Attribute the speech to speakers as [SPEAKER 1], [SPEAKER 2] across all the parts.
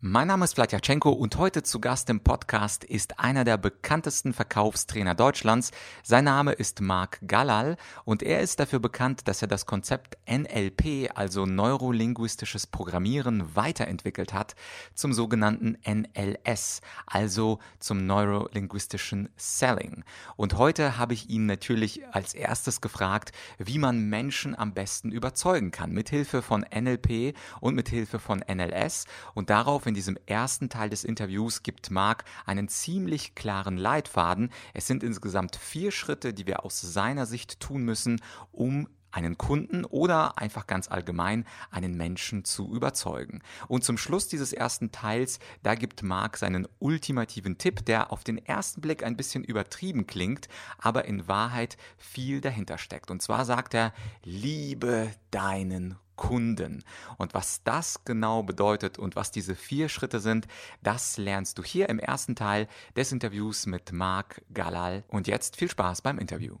[SPEAKER 1] Mein Name ist Vladyachenko und heute zu Gast im Podcast ist einer der bekanntesten Verkaufstrainer Deutschlands. Sein Name ist Marc Galal und er ist dafür bekannt, dass er das Konzept NLP, also neurolinguistisches Programmieren, weiterentwickelt hat zum sogenannten NLS, also zum neurolinguistischen Selling. Und heute habe ich ihn natürlich als erstes gefragt, wie man Menschen am besten überzeugen kann, mithilfe von NLP und mithilfe von NLS und darauf in diesem ersten Teil des Interviews gibt Marc einen ziemlich klaren Leitfaden. Es sind insgesamt vier Schritte, die wir aus seiner Sicht tun müssen, um einen Kunden oder einfach ganz allgemein einen Menschen zu überzeugen. Und zum Schluss dieses ersten Teils, da gibt Marc seinen ultimativen Tipp, der auf den ersten Blick ein bisschen übertrieben klingt, aber in Wahrheit viel dahinter steckt. Und zwar sagt er, liebe deinen Kunden. Und was das genau bedeutet und was diese vier Schritte sind, das lernst du hier im ersten Teil des Interviews mit Marc Galal. Und jetzt viel Spaß beim Interview.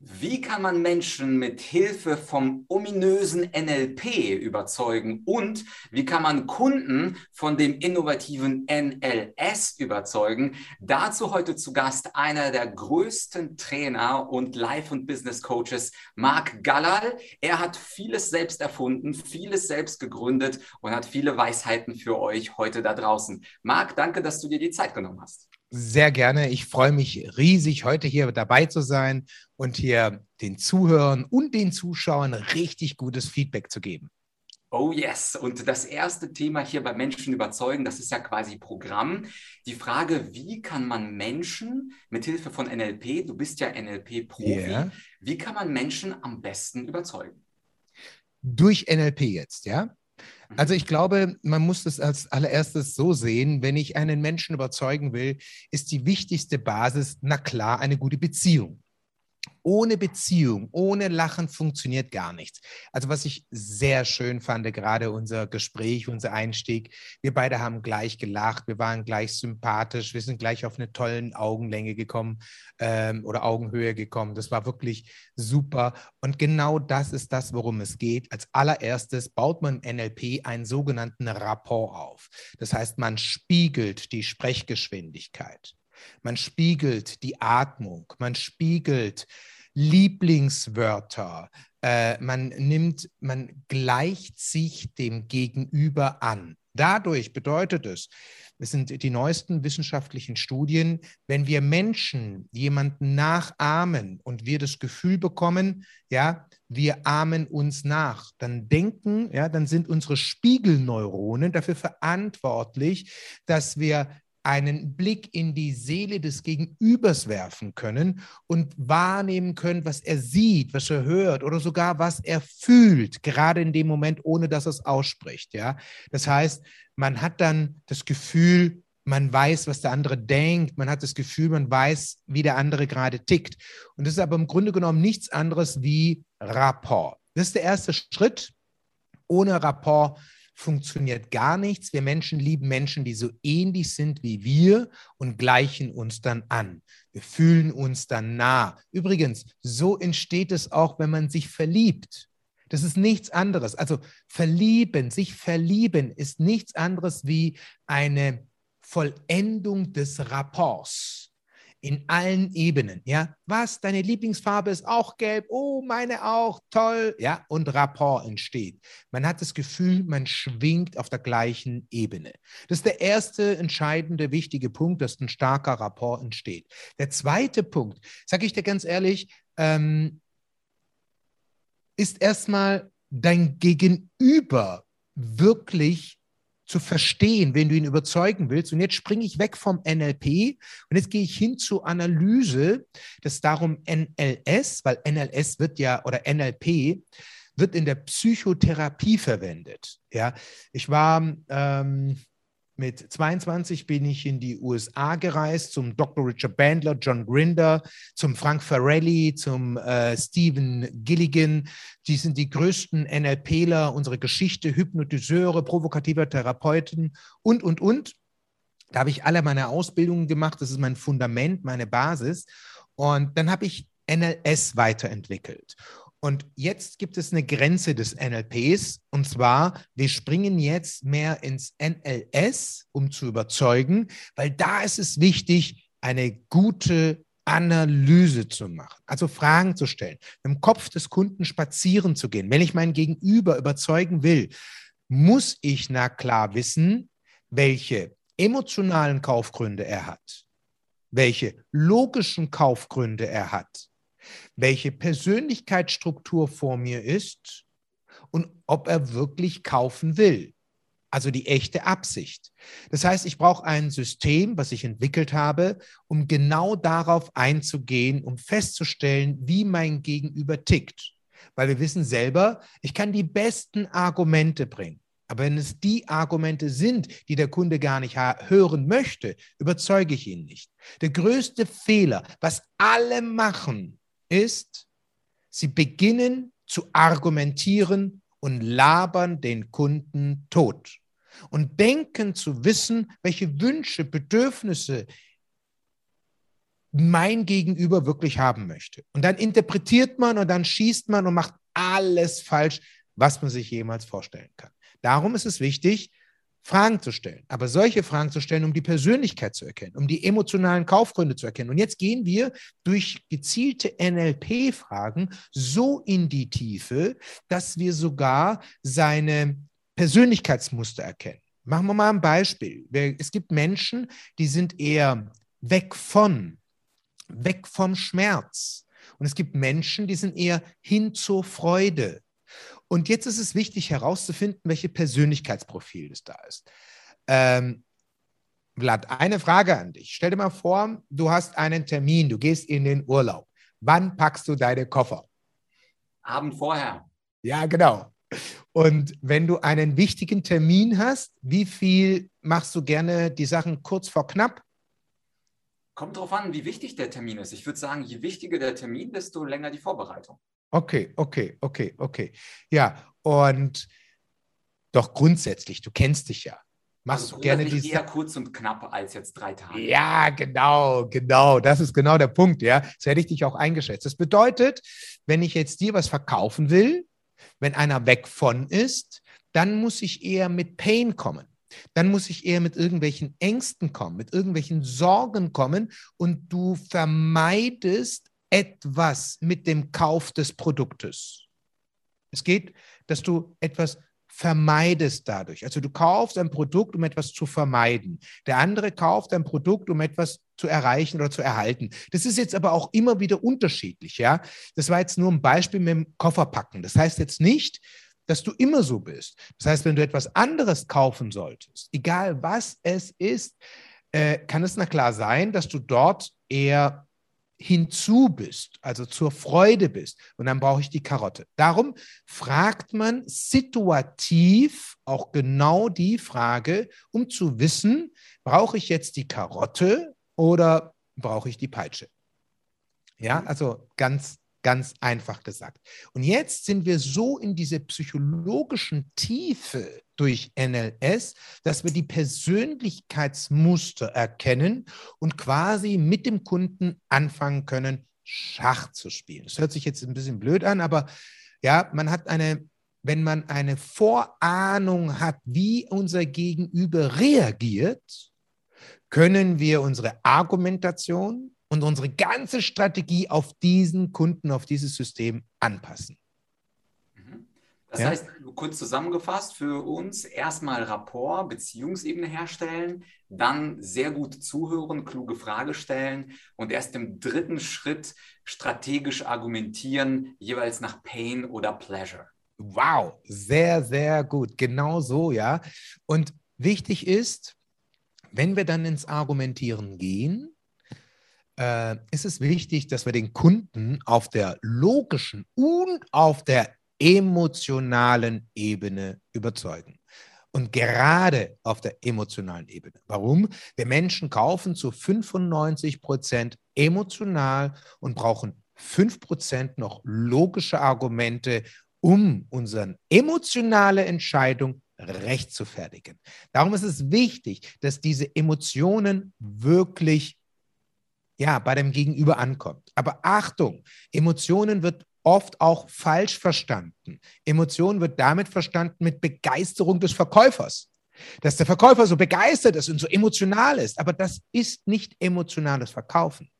[SPEAKER 1] Wie kann man Menschen mit Hilfe vom ominösen NLP überzeugen und wie kann man Kunden von dem innovativen NLS überzeugen? Dazu heute zu Gast einer der größten Trainer und Life- und Business Coaches, Marc Gallal. Er hat vieles selbst erfunden, vieles selbst gegründet und hat viele Weisheiten für euch heute da draußen. Marc, danke, dass du dir die Zeit genommen hast.
[SPEAKER 2] Sehr gerne. Ich freue mich riesig, heute hier dabei zu sein und hier den Zuhörern und den Zuschauern richtig gutes Feedback zu geben.
[SPEAKER 1] Oh yes, und das erste Thema hier bei Menschen überzeugen, das ist ja quasi Programm. Die Frage, wie kann man Menschen mit Hilfe von NLP, du bist ja NLP-Profi, yeah. wie kann man Menschen am besten überzeugen?
[SPEAKER 2] Durch NLP jetzt, ja? Also ich glaube, man muss es als allererstes so sehen, wenn ich einen Menschen überzeugen will, ist die wichtigste Basis, na klar, eine gute Beziehung. Ohne Beziehung, ohne Lachen funktioniert gar nichts. Also was ich sehr schön fand, gerade unser Gespräch, unser Einstieg, wir beide haben gleich gelacht, wir waren gleich sympathisch, wir sind gleich auf eine tolle Augenlänge gekommen ähm, oder Augenhöhe gekommen. Das war wirklich super. Und genau das ist das, worum es geht. Als allererstes baut man NLP einen sogenannten Rapport auf. Das heißt, man spiegelt die Sprechgeschwindigkeit. Man spiegelt die Atmung, man spiegelt Lieblingswörter, äh, man nimmt, man gleicht sich dem Gegenüber an. Dadurch bedeutet es, es sind die neuesten wissenschaftlichen Studien, wenn wir Menschen jemanden nachahmen und wir das Gefühl bekommen, ja, wir ahmen uns nach, dann denken, ja, dann sind unsere Spiegelneuronen dafür verantwortlich, dass wir einen Blick in die Seele des Gegenübers werfen können und wahrnehmen können, was er sieht, was er hört oder sogar was er fühlt, gerade in dem Moment, ohne dass er es ausspricht. Ja? Das heißt, man hat dann das Gefühl, man weiß, was der andere denkt, man hat das Gefühl, man weiß, wie der andere gerade tickt. Und das ist aber im Grunde genommen nichts anderes wie Rapport. Das ist der erste Schritt. Ohne Rapport funktioniert gar nichts. Wir Menschen lieben Menschen, die so ähnlich sind wie wir und gleichen uns dann an. Wir fühlen uns dann nah. Übrigens, so entsteht es auch, wenn man sich verliebt. Das ist nichts anderes. Also verlieben, sich verlieben ist nichts anderes wie eine Vollendung des Rapports in allen Ebenen, ja. Was, deine Lieblingsfarbe ist auch gelb, oh, meine auch, toll, ja, und Rapport entsteht. Man hat das Gefühl, man schwingt auf der gleichen Ebene. Das ist der erste entscheidende, wichtige Punkt, dass ein starker Rapport entsteht. Der zweite Punkt, sage ich dir ganz ehrlich, ähm, ist erstmal dein Gegenüber wirklich zu verstehen, wenn du ihn überzeugen willst. Und jetzt springe ich weg vom NLP und jetzt gehe ich hin zur Analyse. Ist darum NLS, weil NLS wird ja oder NLP wird in der Psychotherapie verwendet. Ja, ich war ähm, mit 22 bin ich in die USA gereist zum Dr. Richard Bandler, John Grinder, zum Frank Farelli, zum äh, Stephen Gilligan. Die sind die größten NLPler unserer Geschichte, Hypnotiseure, provokative Therapeuten und, und, und. Da habe ich alle meine Ausbildungen gemacht. Das ist mein Fundament, meine Basis. Und dann habe ich NLS weiterentwickelt. Und jetzt gibt es eine Grenze des NLPs, und zwar, wir springen jetzt mehr ins NLS, um zu überzeugen, weil da ist es wichtig, eine gute Analyse zu machen, also Fragen zu stellen, im Kopf des Kunden spazieren zu gehen. Wenn ich mein Gegenüber überzeugen will, muss ich na klar wissen, welche emotionalen Kaufgründe er hat, welche logischen Kaufgründe er hat, welche Persönlichkeitsstruktur vor mir ist und ob er wirklich kaufen will. Also die echte Absicht. Das heißt, ich brauche ein System, was ich entwickelt habe, um genau darauf einzugehen, um festzustellen, wie mein Gegenüber tickt. Weil wir wissen selber, ich kann die besten Argumente bringen. Aber wenn es die Argumente sind, die der Kunde gar nicht hören möchte, überzeuge ich ihn nicht. Der größte Fehler, was alle machen, ist, sie beginnen zu argumentieren und labern den Kunden tot und denken zu wissen, welche Wünsche, Bedürfnisse mein Gegenüber wirklich haben möchte. Und dann interpretiert man und dann schießt man und macht alles falsch, was man sich jemals vorstellen kann. Darum ist es wichtig, Fragen zu stellen, aber solche Fragen zu stellen, um die Persönlichkeit zu erkennen, um die emotionalen Kaufgründe zu erkennen. Und jetzt gehen wir durch gezielte NLP-Fragen so in die Tiefe, dass wir sogar seine Persönlichkeitsmuster erkennen. Machen wir mal ein Beispiel. Es gibt Menschen, die sind eher weg von, weg vom Schmerz. Und es gibt Menschen, die sind eher hin zur Freude. Und jetzt ist es wichtig herauszufinden, welche Persönlichkeitsprofil es da ist. Ähm, Vlad, eine Frage an dich. Stell dir mal vor, du hast einen Termin, du gehst in den Urlaub. Wann packst du deine Koffer?
[SPEAKER 1] Abend vorher.
[SPEAKER 2] Ja, genau. Und wenn du einen wichtigen Termin hast, wie viel machst du gerne die Sachen kurz vor knapp?
[SPEAKER 1] Kommt darauf an, wie wichtig der Termin ist. Ich würde sagen, je wichtiger der Termin, desto länger die Vorbereitung.
[SPEAKER 2] Okay, okay, okay, okay. Ja, und doch grundsätzlich, du kennst dich ja. Machst also du gerne
[SPEAKER 1] die eher kurz und knapp als jetzt drei Tage.
[SPEAKER 2] Ja, genau, genau. Das ist genau der Punkt, ja. So hätte ich dich auch eingeschätzt. Das bedeutet, wenn ich jetzt dir was verkaufen will, wenn einer weg von ist, dann muss ich eher mit Pain kommen. Dann muss ich eher mit irgendwelchen Ängsten kommen, mit irgendwelchen Sorgen kommen und du vermeidest etwas mit dem Kauf des Produktes. Es geht, dass du etwas vermeidest dadurch. Also du kaufst ein Produkt, um etwas zu vermeiden. Der andere kauft ein Produkt, um etwas zu erreichen oder zu erhalten. Das ist jetzt aber auch immer wieder unterschiedlich, ja. Das war jetzt nur ein Beispiel mit dem Kofferpacken. Das heißt jetzt nicht, dass du immer so bist. Das heißt, wenn du etwas anderes kaufen solltest, egal was es ist, äh, kann es na klar sein, dass du dort eher hinzu bist, also zur Freude bist. Und dann brauche ich die Karotte. Darum fragt man situativ auch genau die Frage, um zu wissen, brauche ich jetzt die Karotte oder brauche ich die Peitsche? Ja, also ganz Ganz einfach gesagt. Und jetzt sind wir so in diese psychologischen Tiefe durch NLS, dass wir die Persönlichkeitsmuster erkennen und quasi mit dem Kunden anfangen können, Schach zu spielen. Das hört sich jetzt ein bisschen blöd an, aber ja, man hat eine, wenn man eine Vorahnung hat, wie unser Gegenüber reagiert, können wir unsere Argumentation, und unsere ganze Strategie auf diesen Kunden, auf dieses System anpassen.
[SPEAKER 1] Mhm. Das ja? heißt, kurz zusammengefasst für uns, erstmal Rapport, Beziehungsebene herstellen, dann sehr gut zuhören, kluge Frage stellen und erst im dritten Schritt strategisch argumentieren, jeweils nach Pain oder Pleasure.
[SPEAKER 2] Wow, sehr, sehr gut. Genau so, ja. Und wichtig ist, wenn wir dann ins Argumentieren gehen, äh, ist es wichtig, dass wir den Kunden auf der logischen und auf der emotionalen Ebene überzeugen. Und gerade auf der emotionalen Ebene. Warum? Wir Menschen kaufen zu 95 Prozent emotional und brauchen 5 Prozent noch logische Argumente, um unsere emotionale Entscheidung recht zu fertigen. Darum ist es wichtig, dass diese Emotionen wirklich ja, bei dem Gegenüber ankommt. Aber Achtung, Emotionen wird oft auch falsch verstanden. Emotionen wird damit verstanden mit Begeisterung des Verkäufers dass der Verkäufer so begeistert ist und so emotional ist. Aber das ist nicht emotionales Verkaufen.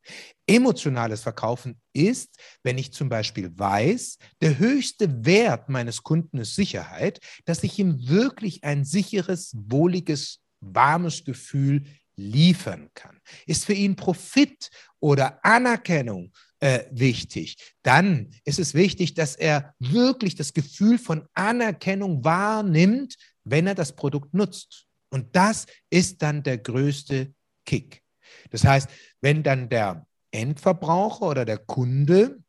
[SPEAKER 2] Emotionales Verkaufen ist, wenn ich zum Beispiel weiß, der höchste Wert meines Kunden ist Sicherheit, dass ich ihm wirklich ein sicheres, wohliges, warmes Gefühl liefern kann. Ist für ihn Profit oder Anerkennung äh, wichtig. Dann ist es wichtig, dass er wirklich das Gefühl von Anerkennung wahrnimmt, wenn er das Produkt nutzt. Und das ist dann der größte Kick. Das heißt, wenn dann der Endverbraucher oder der Kunde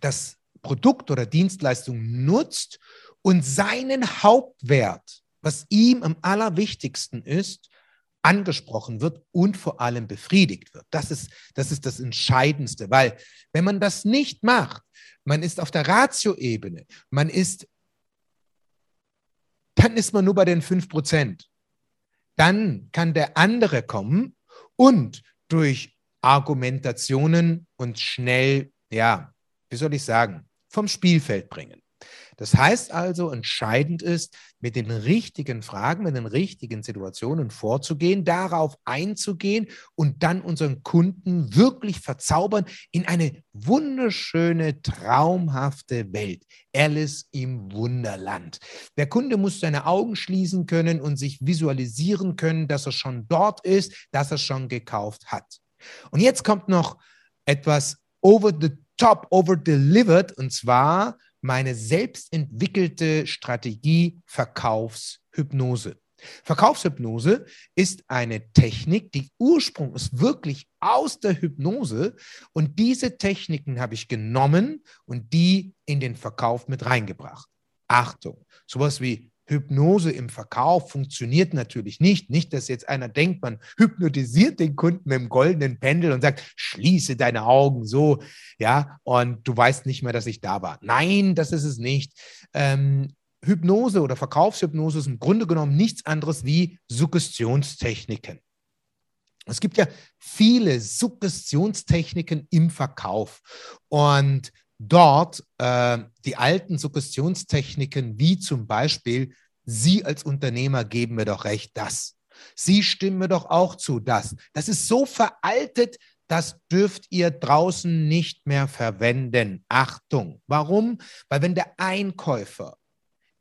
[SPEAKER 2] das Produkt oder Dienstleistung nutzt und seinen Hauptwert, was ihm am allerwichtigsten ist, angesprochen wird und vor allem befriedigt wird. Das ist, das ist das Entscheidendste, weil wenn man das nicht macht, man ist auf der Ratio-Ebene, man ist dann ist man nur bei den 5%. Dann kann der andere kommen und durch Argumentationen uns schnell, ja, wie soll ich sagen, vom Spielfeld bringen. Das heißt also, entscheidend ist, mit den richtigen Fragen, mit den richtigen Situationen vorzugehen, darauf einzugehen und dann unseren Kunden wirklich verzaubern in eine wunderschöne, traumhafte Welt. Alice im Wunderland. Der Kunde muss seine Augen schließen können und sich visualisieren können, dass er schon dort ist, dass er schon gekauft hat. Und jetzt kommt noch etwas over the top, over delivered, und zwar meine selbstentwickelte Strategie Verkaufshypnose. Verkaufshypnose ist eine Technik, die Ursprung ist wirklich aus der Hypnose und diese Techniken habe ich genommen und die in den Verkauf mit reingebracht. Achtung, sowas wie Hypnose im Verkauf funktioniert natürlich nicht. Nicht, dass jetzt einer denkt, man hypnotisiert den Kunden mit dem goldenen Pendel und sagt, schließe deine Augen so, ja, und du weißt nicht mehr, dass ich da war. Nein, das ist es nicht. Ähm, Hypnose oder Verkaufshypnose ist im Grunde genommen nichts anderes wie Suggestionstechniken. Es gibt ja viele Suggestionstechniken im Verkauf. Und dort äh, die alten Suggestionstechniken, wie zum Beispiel, Sie als Unternehmer geben mir doch recht, das. Sie stimmen mir doch auch zu, das. Das ist so veraltet, das dürft ihr draußen nicht mehr verwenden. Achtung. Warum? Weil wenn der Einkäufer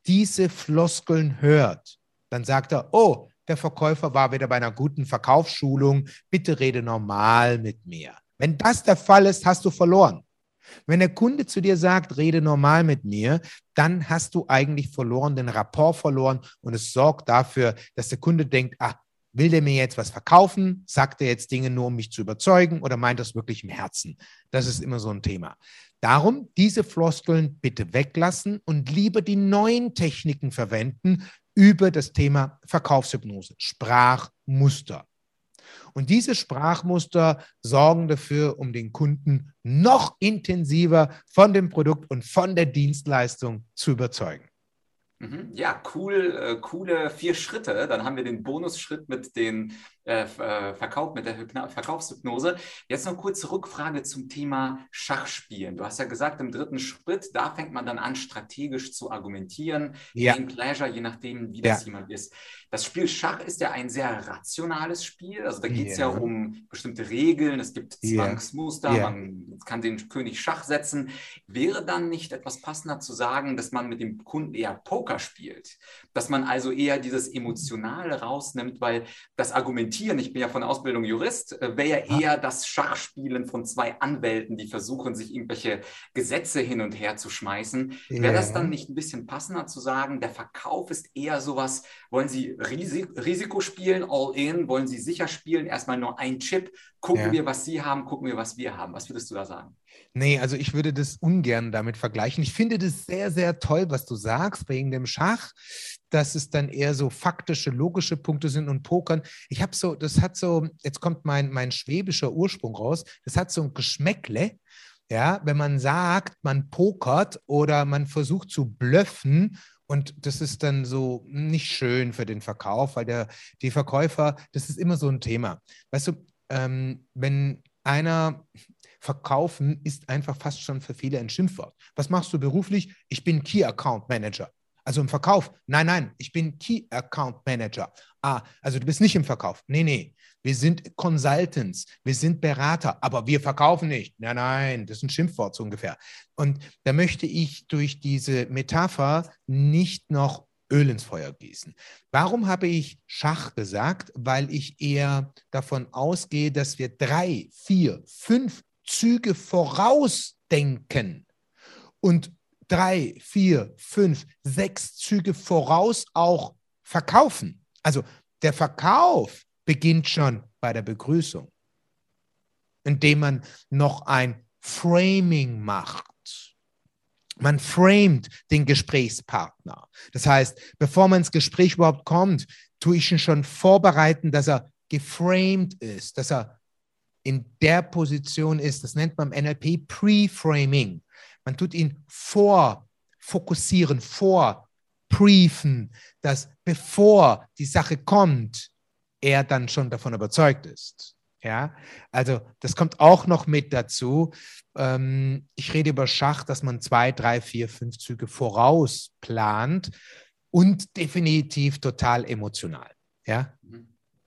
[SPEAKER 2] diese Floskeln hört, dann sagt er, oh, der Verkäufer war wieder bei einer guten Verkaufsschulung, bitte rede normal mit mir. Wenn das der Fall ist, hast du verloren. Wenn der Kunde zu dir sagt, rede normal mit mir, dann hast du eigentlich verloren, den Rapport verloren und es sorgt dafür, dass der Kunde denkt, ah, will der mir jetzt was verkaufen? Sagt er jetzt Dinge nur, um mich zu überzeugen oder meint das wirklich im Herzen? Das ist immer so ein Thema. Darum diese Floskeln bitte weglassen und lieber die neuen Techniken verwenden über das Thema Verkaufshypnose, Sprachmuster. Und diese Sprachmuster sorgen dafür, um den Kunden noch intensiver von dem Produkt und von der Dienstleistung zu überzeugen.
[SPEAKER 1] Mhm. Ja, cool, äh, coole vier Schritte. Dann haben wir den Bonusschritt mit den äh, äh, Verkauf, mit der Hypna Verkaufshypnose. Jetzt noch kurze Rückfrage zum Thema Schachspielen. Du hast ja gesagt, im dritten Schritt, da fängt man dann an, strategisch zu argumentieren, ja. Pleasure, je nachdem, wie das ja. jemand ist. Das Spiel Schach ist ja ein sehr rationales Spiel. Also da geht es ja. ja. um bestimmte Regeln, es gibt Zwangsmuster, man kann den König Schach setzen. Wäre dann nicht etwas passender zu sagen, dass man mit dem Kunden eher Poker spielt? Dass man also eher dieses Emotionale rausnimmt, weil das Argument argumentieren, ich bin ja von Ausbildung Jurist, äh, wäre ja eher das Schachspielen von zwei Anwälten, die versuchen, sich irgendwelche Gesetze hin und her zu schmeißen. Ja. Wäre das dann nicht ein bisschen passender zu sagen, der Verkauf ist eher sowas, wollen Sie Risik Risiko spielen, all in, wollen Sie sicher spielen, erstmal nur ein Chip, gucken ja. wir, was Sie haben, gucken wir, was wir haben. Was würdest du da sagen?
[SPEAKER 2] Nee, also ich würde das ungern damit vergleichen. Ich finde das sehr, sehr toll, was du sagst wegen dem Schach, dass es dann eher so faktische, logische Punkte sind und Pokern. Ich habe so, das hat so, jetzt kommt mein, mein schwäbischer Ursprung raus, das hat so ein Geschmäckle. Ja, wenn man sagt, man pokert oder man versucht zu blöffen und das ist dann so nicht schön für den Verkauf, weil der, die Verkäufer, das ist immer so ein Thema. Weißt du, ähm, wenn einer, verkaufen ist einfach fast schon für viele ein Schimpfwort. Was machst du beruflich? Ich bin Key Account Manager. Also im Verkauf. Nein, nein, ich bin Key Account Manager. Ah, also du bist nicht im Verkauf. Nee, nee. Wir sind Consultants, wir sind Berater, aber wir verkaufen nicht. Nein, nein, das ist ein Schimpfwort so ungefähr. Und da möchte ich durch diese Metapher nicht noch Öl ins Feuer gießen. Warum habe ich Schach gesagt? Weil ich eher davon ausgehe, dass wir drei, vier, fünf Züge vorausdenken und drei, vier, fünf, sechs Züge voraus auch verkaufen. Also der Verkauf beginnt schon bei der Begrüßung, indem man noch ein Framing macht. Man framet den Gesprächspartner. Das heißt, bevor man ins Gespräch überhaupt kommt, tue ich ihn schon vorbereiten, dass er geframed ist, dass er in der Position ist. Das nennt man im NLP Pre-Framing. Man tut ihn vorfokussieren, vorbriefen, dass bevor die Sache kommt, er dann schon davon überzeugt ist. Ja, also das kommt auch noch mit dazu. Ähm, ich rede über Schach, dass man zwei, drei, vier, fünf Züge voraus plant und definitiv total emotional. Ja.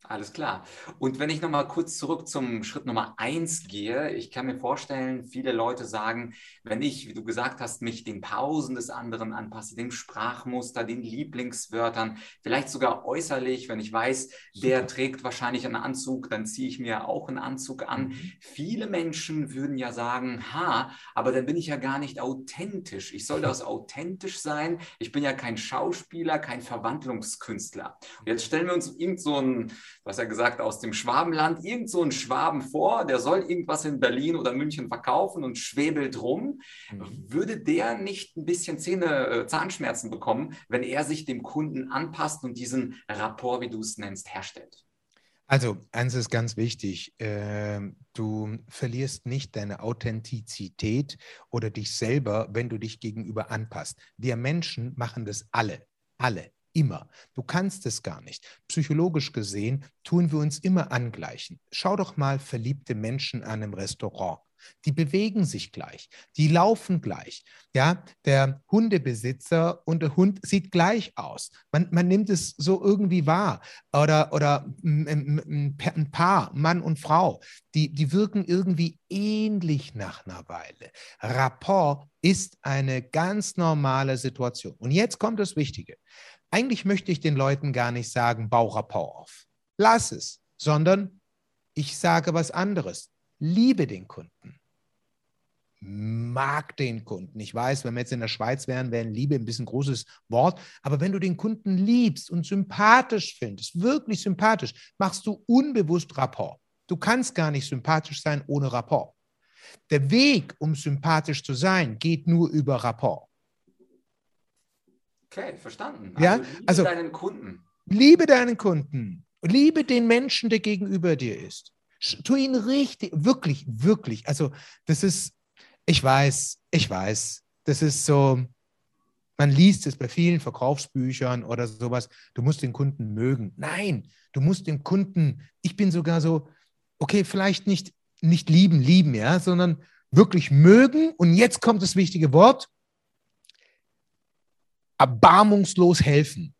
[SPEAKER 1] Alles klar. Und wenn ich nochmal kurz zurück zum Schritt Nummer eins gehe, ich kann mir vorstellen, viele Leute sagen, wenn ich, wie du gesagt hast, mich den Pausen des anderen anpasse, dem Sprachmuster, den Lieblingswörtern, vielleicht sogar äußerlich, wenn ich weiß, der trägt wahrscheinlich einen Anzug, dann ziehe ich mir auch einen Anzug an. Mhm. Viele Menschen würden ja sagen, ha, aber dann bin ich ja gar nicht authentisch. Ich soll das authentisch sein. Ich bin ja kein Schauspieler, kein Verwandlungskünstler. Und jetzt stellen wir uns irgend so ein was er gesagt, aus dem Schwabenland, irgend so ein Schwaben vor, der soll irgendwas in Berlin oder München verkaufen und schwebelt rum. Mhm. Würde der nicht ein bisschen Zähne, äh, Zahnschmerzen bekommen, wenn er sich dem Kunden anpasst und diesen Rapport, wie du es nennst, herstellt?
[SPEAKER 2] Also, eins ist ganz wichtig. Äh, du verlierst nicht deine Authentizität oder dich selber, wenn du dich gegenüber anpasst. Wir Menschen machen das alle. Alle immer. Du kannst es gar nicht. Psychologisch gesehen tun wir uns immer angleichen. Schau doch mal verliebte Menschen an im Restaurant. Die bewegen sich gleich, die laufen gleich. Ja, der Hundebesitzer und der Hund sieht gleich aus. Man, man nimmt es so irgendwie wahr. Oder, oder ein Paar, Mann und Frau, die, die wirken irgendwie ähnlich nach einer Weile. Rapport ist eine ganz normale Situation. Und jetzt kommt das Wichtige eigentlich möchte ich den Leuten gar nicht sagen, bau Rapport auf. Lass es, sondern ich sage was anderes. Liebe den Kunden. Mag den Kunden. Ich weiß, wenn wir jetzt in der Schweiz wären, wäre Liebe ein bisschen großes Wort. Aber wenn du den Kunden liebst und sympathisch findest, wirklich sympathisch, machst du unbewusst Rapport. Du kannst gar nicht sympathisch sein ohne Rapport. Der Weg, um sympathisch zu sein, geht nur über Rapport.
[SPEAKER 1] Okay, verstanden.
[SPEAKER 2] Also ja, liebe also deinen Kunden. Liebe deinen Kunden. Liebe den Menschen, der gegenüber dir ist. Tu ihn richtig, wirklich, wirklich. Also, das ist, ich weiß, ich weiß, das ist so, man liest es bei vielen Verkaufsbüchern oder sowas, du musst den Kunden mögen. Nein, du musst den Kunden, ich bin sogar so, okay, vielleicht nicht, nicht lieben, lieben, ja, sondern wirklich mögen. Und jetzt kommt das wichtige Wort, erbarmungslos helfen,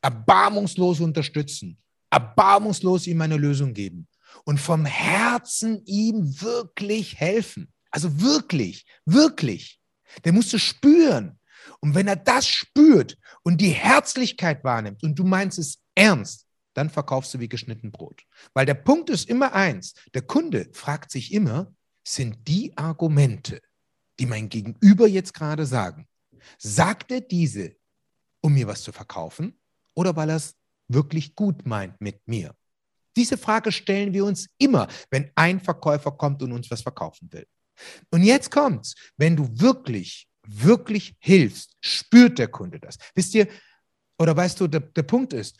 [SPEAKER 2] erbarmungslos unterstützen, erbarmungslos ihm eine Lösung geben und vom Herzen ihm wirklich helfen. Also wirklich, wirklich. Der muss es spüren. Und wenn er das spürt und die Herzlichkeit wahrnimmt und du meinst es ernst, dann verkaufst du wie geschnitten Brot. Weil der Punkt ist immer eins, der Kunde fragt sich immer, sind die Argumente, die mein Gegenüber jetzt gerade sagen, Sagt er diese, um mir was zu verkaufen oder weil er es wirklich gut meint mit mir? Diese Frage stellen wir uns immer, wenn ein Verkäufer kommt und uns was verkaufen will. Und jetzt kommt's, wenn du wirklich, wirklich hilfst, spürt der Kunde das. Wisst ihr, oder weißt du, der, der Punkt ist,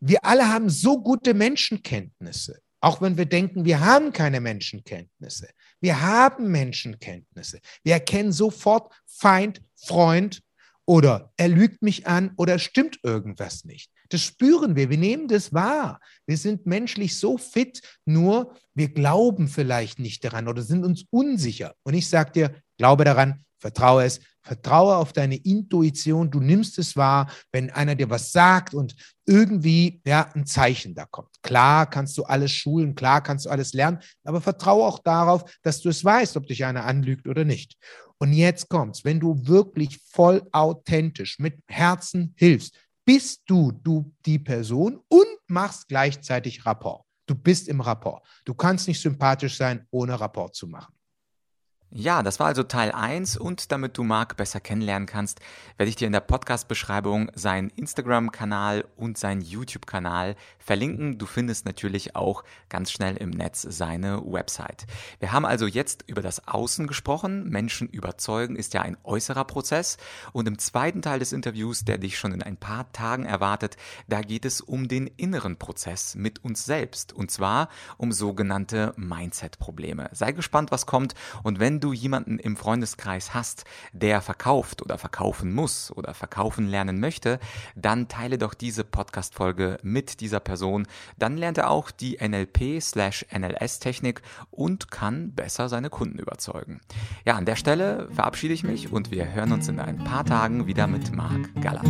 [SPEAKER 2] wir alle haben so gute Menschenkenntnisse, auch wenn wir denken, wir haben keine Menschenkenntnisse. Wir haben Menschenkenntnisse. Wir erkennen sofort Feind, Freund oder er lügt mich an oder stimmt irgendwas nicht. Das spüren wir, wir nehmen das wahr. Wir sind menschlich so fit, nur wir glauben vielleicht nicht daran oder sind uns unsicher. Und ich sage dir, glaube daran, vertraue es, vertraue auf deine Intuition, du nimmst es wahr, wenn einer dir was sagt und irgendwie ja, ein Zeichen da kommt. Klar kannst du alles schulen, klar kannst du alles lernen, aber vertraue auch darauf, dass du es weißt, ob dich einer anlügt oder nicht. Und jetzt kommt's, wenn du wirklich voll authentisch mit Herzen hilfst, bist du du die Person und machst gleichzeitig Rapport. Du bist im Rapport. Du kannst nicht sympathisch sein, ohne Rapport zu machen.
[SPEAKER 1] Ja, das war also Teil 1 und damit du Marc besser kennenlernen kannst, werde ich dir in der Podcast-Beschreibung seinen Instagram-Kanal und seinen YouTube-Kanal verlinken. Du findest natürlich auch ganz schnell im Netz seine Website. Wir haben also jetzt über das Außen gesprochen. Menschen überzeugen ist ja ein äußerer Prozess und im zweiten Teil des Interviews, der dich schon in ein paar Tagen erwartet, da geht es um den inneren Prozess mit uns selbst und zwar um sogenannte Mindset-Probleme. Sei gespannt, was kommt und wenn du jemanden im Freundeskreis hast, der verkauft oder verkaufen muss oder verkaufen lernen möchte, dann teile doch diese Podcast-Folge mit dieser Person. Dann lernt er auch die NLP/NLS-Technik und kann besser seine Kunden überzeugen. Ja, an der Stelle verabschiede ich mich und wir hören uns in ein paar Tagen wieder mit Marc Galler.